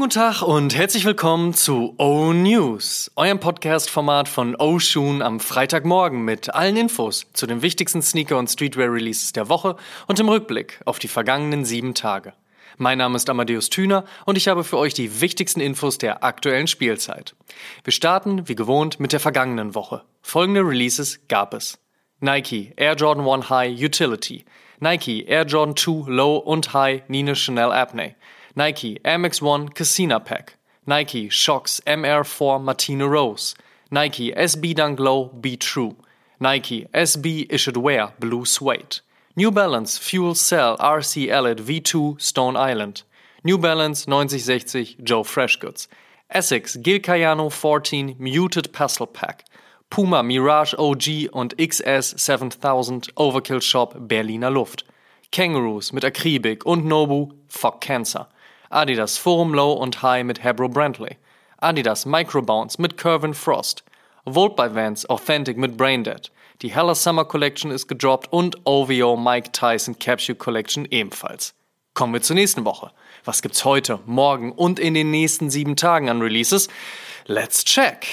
Schönen guten Tag und herzlich willkommen zu O News, eurem Podcast-Format von O Shoon am Freitagmorgen mit allen Infos zu den wichtigsten Sneaker- und Streetwear-Releases der Woche und im Rückblick auf die vergangenen sieben Tage. Mein Name ist Amadeus Thüner und ich habe für euch die wichtigsten Infos der aktuellen Spielzeit. Wir starten, wie gewohnt, mit der vergangenen Woche. Folgende Releases gab es. Nike Air Jordan 1 High Utility, Nike Air Jordan 2 Low und High Nina Chanel Apnea, Nike Air Max 1 Casina Pack, Nike Shox MR4 Martina Rose, Nike SB Dunk Low Be True, Nike SB Issued Wear Blue Suede, New Balance Fuel Cell RC Elite V2 Stone Island, New Balance 9060 Joe Freshgoods, Essex Gil Cayano 14 Muted Pastel Pack, Puma Mirage OG und XS 7000 Overkill Shop Berliner Luft, Kangaroos mit Akribik und Nobu. Fuck Cancer, Adidas Forum Low und High mit Hebro Brantley, Adidas Microbounce mit Curvin Frost, Volt by Vans Authentic mit Braindead, die Hella Summer Collection ist gedroppt und OVO Mike Tyson Capsule Collection ebenfalls. Kommen wir zur nächsten Woche. Was gibt's heute, morgen und in den nächsten sieben Tagen an Releases? Let's check!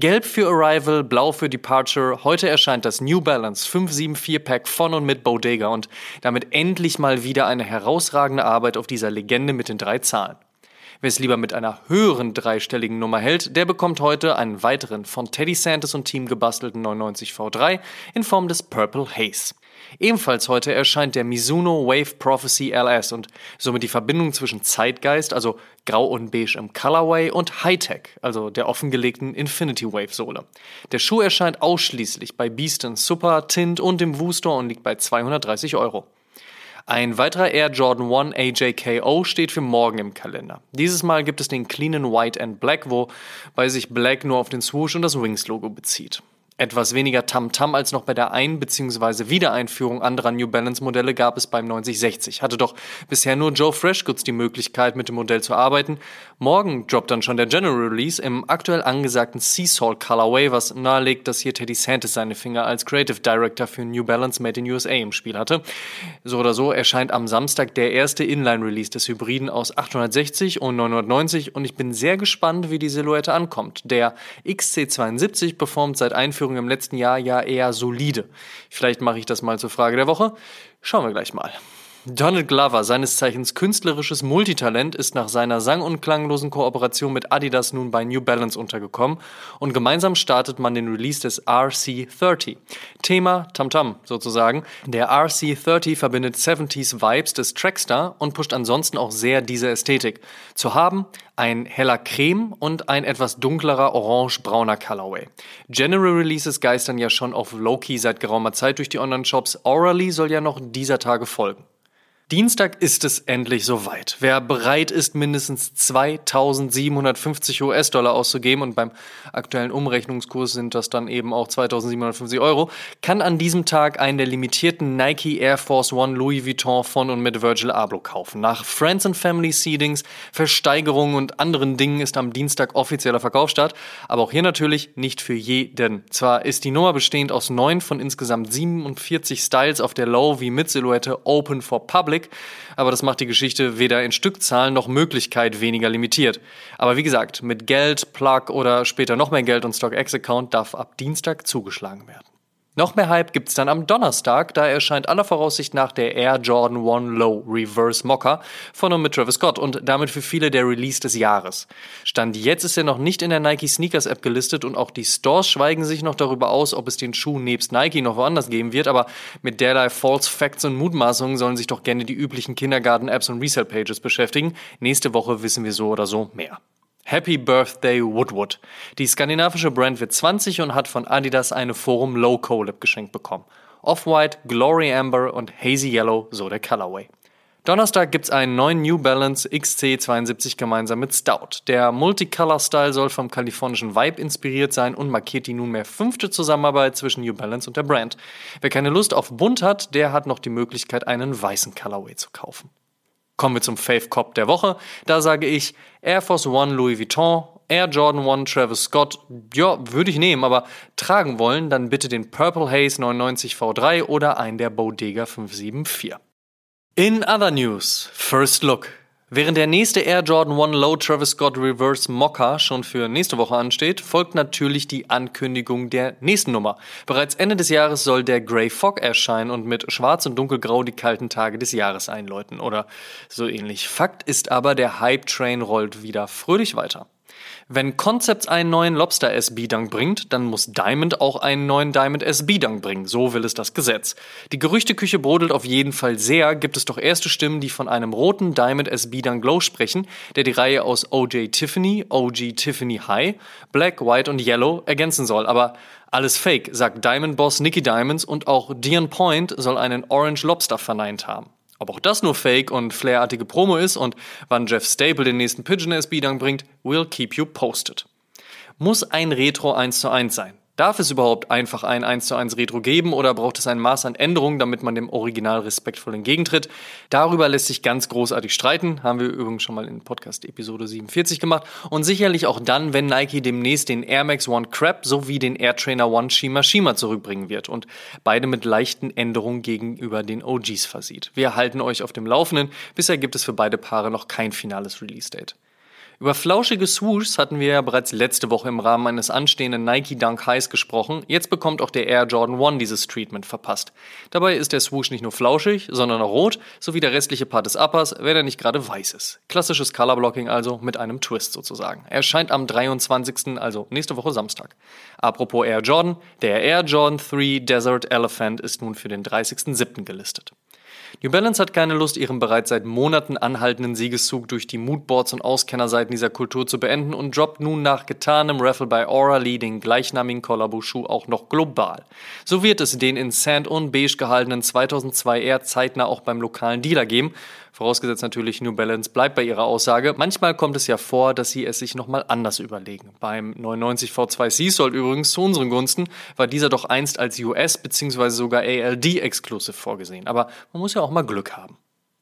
Gelb für Arrival, blau für Departure. Heute erscheint das New Balance 574 Pack von und mit Bodega und damit endlich mal wieder eine herausragende Arbeit auf dieser Legende mit den drei Zahlen. Wer es lieber mit einer höheren dreistelligen Nummer hält, der bekommt heute einen weiteren von Teddy Santis und Team gebastelten 99 V3 in Form des Purple Haze. Ebenfalls heute erscheint der Mizuno Wave Prophecy LS und somit die Verbindung zwischen Zeitgeist, also Grau und Beige im Colorway, und Hightech, also der offengelegten Infinity Wave Sohle. Der Schuh erscheint ausschließlich bei Beaston Super, Tint und im Woo und liegt bei 230 Euro. Ein weiterer Air Jordan 1 AJKO steht für morgen im Kalender. Dieses Mal gibt es den cleanen White and Black, wobei sich Black nur auf den Swoosh und das Wings-Logo bezieht. Etwas weniger Tamtam -Tam als noch bei der Ein- bzw. Wiedereinführung anderer New Balance Modelle gab es beim 9060. Hatte doch bisher nur Joe Freshgoods die Möglichkeit, mit dem Modell zu arbeiten. Morgen droppt dann schon der General Release im aktuell angesagten Sea Salt Colorway, was nahelegt, dass hier Teddy Santis seine Finger als Creative Director für New Balance Made in USA im Spiel hatte. So oder so erscheint am Samstag der erste Inline-Release des Hybriden aus 860 und 990 und ich bin sehr gespannt, wie die Silhouette ankommt. Der XC72 performt seit Einführung Einführung im letzten Jahr ja eher solide. Vielleicht mache ich das mal zur Frage der Woche. Schauen wir gleich mal. Donald Glover, seines Zeichens künstlerisches Multitalent, ist nach seiner sang- und klanglosen Kooperation mit Adidas nun bei New Balance untergekommen und gemeinsam startet man den Release des RC30. Thema Tamtam sozusagen. Der RC30 verbindet 70s Vibes des Trackstar und pusht ansonsten auch sehr diese Ästhetik. Zu haben ein heller Creme und ein etwas dunklerer orange-brauner Colorway. General Releases geistern ja schon auf Loki seit geraumer Zeit durch die Online-Shops. Orally soll ja noch dieser Tage folgen. Dienstag ist es endlich soweit. Wer bereit ist, mindestens 2750 US-Dollar auszugeben, und beim aktuellen Umrechnungskurs sind das dann eben auch 2750 Euro, kann an diesem Tag einen der limitierten Nike Air Force One Louis Vuitton von und mit Virgil Abloh kaufen. Nach Friends and Family Seedings, Versteigerungen und anderen Dingen ist am Dienstag offizieller Verkaufsstart, aber auch hier natürlich nicht für jeden. Zwar ist die Nummer bestehend aus neun von insgesamt 47 Styles auf der Low wie mit Silhouette Open for Public, Public, aber das macht die Geschichte weder in Stückzahlen noch Möglichkeit weniger limitiert. Aber wie gesagt, mit Geld, Plug oder später noch mehr Geld und StockX-Account darf ab Dienstag zugeschlagen werden. Noch mehr Hype gibt's dann am Donnerstag, da erscheint aller Voraussicht nach der Air Jordan 1 Low Reverse Mocker von und mit Travis Scott und damit für viele der Release des Jahres. Stand jetzt ist er noch nicht in der Nike Sneakers App gelistet und auch die Stores schweigen sich noch darüber aus, ob es den Schuh nebst Nike noch woanders geben wird, aber mit derlei False Facts und Mutmaßungen sollen sich doch gerne die üblichen Kindergarten-Apps und Resale-Pages beschäftigen. Nächste Woche wissen wir so oder so mehr. Happy Birthday Woodwood. Die skandinavische Brand wird 20 und hat von Adidas eine Forum Low Collab geschenkt bekommen. Off-White, Glory Amber und Hazy Yellow, so der Colorway. Donnerstag gibt's einen neuen New Balance XC72 gemeinsam mit Stout. Der Multicolor-Style soll vom kalifornischen Vibe inspiriert sein und markiert die nunmehr fünfte Zusammenarbeit zwischen New Balance und der Brand. Wer keine Lust auf bunt hat, der hat noch die Möglichkeit, einen weißen Colorway zu kaufen. Kommen wir zum Fave Cop der Woche. Da sage ich Air Force One Louis Vuitton, Air Jordan One Travis Scott. Ja, würde ich nehmen, aber tragen wollen, dann bitte den Purple Haze 99 V3 oder einen der Bodega 574. In other news, First Look. Während der nächste Air Jordan 1 Low Travis Scott Reverse Mocha schon für nächste Woche ansteht, folgt natürlich die Ankündigung der nächsten Nummer. Bereits Ende des Jahres soll der Grey Fog erscheinen und mit Schwarz und Dunkelgrau die kalten Tage des Jahres einläuten oder so ähnlich. Fakt ist aber, der Hype Train rollt wieder fröhlich weiter. Wenn Concepts einen neuen Lobster SB Dunk bringt, dann muss Diamond auch einen neuen Diamond SB Dunk bringen. So will es das Gesetz. Die Gerüchteküche brodelt auf jeden Fall sehr, gibt es doch erste Stimmen, die von einem roten Diamond SB Dunk Glow sprechen, der die Reihe aus OJ Tiffany, OG Tiffany High, Black, White und Yellow ergänzen soll. Aber alles Fake, sagt Diamond Boss Nicky Diamonds und auch Dion Point soll einen Orange Lobster verneint haben. Ob auch das nur Fake und Flair-artige Promo ist und wann Jeff Staple den nächsten Pigeon SB dann bringt, will keep you posted. Muss ein Retro 1 zu 1 sein? Darf es überhaupt einfach ein 1 zu 1 Retro geben oder braucht es ein Maß an Änderungen, damit man dem Original respektvoll entgegentritt? Darüber lässt sich ganz großartig streiten, haben wir übrigens schon mal in Podcast Episode 47 gemacht und sicherlich auch dann, wenn Nike demnächst den Air Max One Crab sowie den Air Trainer One Shima Shima zurückbringen wird und beide mit leichten Änderungen gegenüber den OGs versieht. Wir halten euch auf dem Laufenden, bisher gibt es für beide Paare noch kein finales Release Date. Über flauschige Swooshs hatten wir ja bereits letzte Woche im Rahmen eines anstehenden Nike Dunk Highs gesprochen. Jetzt bekommt auch der Air Jordan 1 dieses Treatment verpasst. Dabei ist der Swoosh nicht nur flauschig, sondern auch rot, sowie der restliche Part des Uppers, wenn er nicht gerade weiß ist. Klassisches Colorblocking also mit einem Twist sozusagen. Er erscheint am 23., also nächste Woche Samstag. Apropos Air Jordan, der Air Jordan 3 Desert Elephant ist nun für den 30.07. gelistet. New Balance hat keine Lust, ihren bereits seit Monaten anhaltenden Siegeszug durch die Moodboards und Auskennerseiten dieser Kultur zu beenden und droppt nun nach getanem Raffle bei Aura Lee den gleichnamigen Collabo-Schuh auch noch global. So wird es den in Sand und Beige gehaltenen 2002 eher zeitnah auch beim lokalen Dealer geben, Vorausgesetzt natürlich, New Balance bleibt bei ihrer Aussage. Manchmal kommt es ja vor, dass sie es sich nochmal anders überlegen. Beim 99 V2 Seasold übrigens zu unseren Gunsten war dieser doch einst als US- bzw. sogar ALD-Exclusive vorgesehen. Aber man muss ja auch mal Glück haben.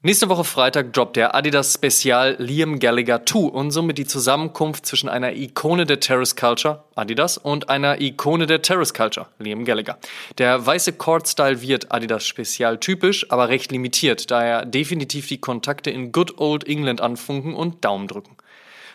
Nächste Woche Freitag droppt der Adidas Spezial Liam Gallagher 2 und somit die Zusammenkunft zwischen einer Ikone der Terrace Culture, Adidas, und einer Ikone der Terrace Culture, Liam Gallagher. Der weiße Cord-Style wird Adidas Spezial typisch, aber recht limitiert, da er definitiv die Kontakte in Good Old England anfunken und Daumen drücken.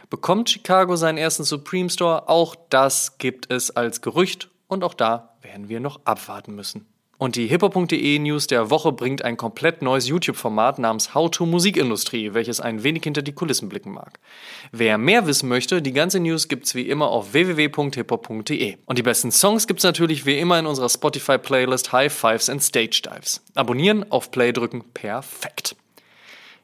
Bekommt Chicago seinen ersten Supreme Store? Auch das gibt es als Gerücht und auch da werden wir noch abwarten müssen. Und die hiphop.de News der Woche bringt ein komplett neues YouTube-Format namens How to Musikindustrie, welches ein wenig hinter die Kulissen blicken mag. Wer mehr wissen möchte, die ganze News gibt's wie immer auf www.hiphop.de. Und die besten Songs gibt's natürlich wie immer in unserer Spotify-Playlist High Fives and Stage Dives. Abonnieren, auf Play drücken, perfekt.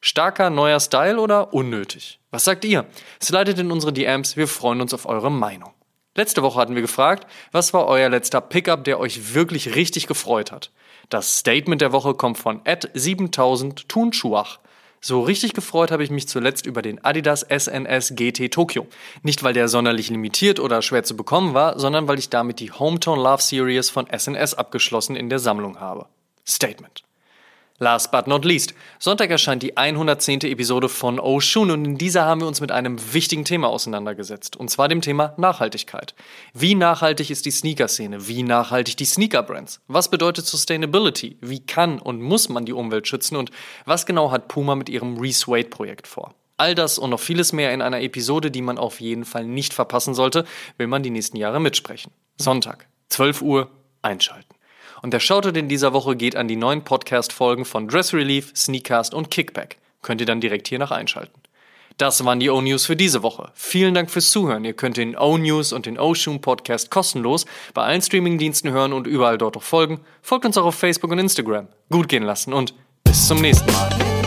Starker neuer Style oder unnötig? Was sagt ihr? Slidet in unsere DMs, wir freuen uns auf eure Meinung. Letzte Woche hatten wir gefragt, was war euer letzter Pickup, der euch wirklich richtig gefreut hat? Das Statement der Woche kommt von Ed 7000 Tunschuach. So richtig gefreut habe ich mich zuletzt über den Adidas SNS GT Tokyo. Nicht weil der sonderlich limitiert oder schwer zu bekommen war, sondern weil ich damit die Hometown Love Series von SNS abgeschlossen in der Sammlung habe. Statement. Last but not least, Sonntag erscheint die 110. Episode von Oshun und in dieser haben wir uns mit einem wichtigen Thema auseinandergesetzt, und zwar dem Thema Nachhaltigkeit. Wie nachhaltig ist die Sneaker-Szene? Wie nachhaltig die Sneaker-Brands? Was bedeutet Sustainability? Wie kann und muss man die Umwelt schützen? Und was genau hat Puma mit ihrem Reswade-Projekt vor? All das und noch vieles mehr in einer Episode, die man auf jeden Fall nicht verpassen sollte, will man die nächsten Jahre mitsprechen. Sonntag, 12 Uhr, einschalten. Und der Shoutout in dieser Woche geht an die neuen Podcast-Folgen von Dress Relief, Sneakcast und Kickback. Könnt ihr dann direkt hier nach einschalten. Das waren die O-News für diese Woche. Vielen Dank fürs Zuhören. Ihr könnt den O-News und den O-Shoom Podcast kostenlos bei allen Streamingdiensten hören und überall dort auch folgen. Folgt uns auch auf Facebook und Instagram. Gut gehen lassen und bis zum nächsten Mal.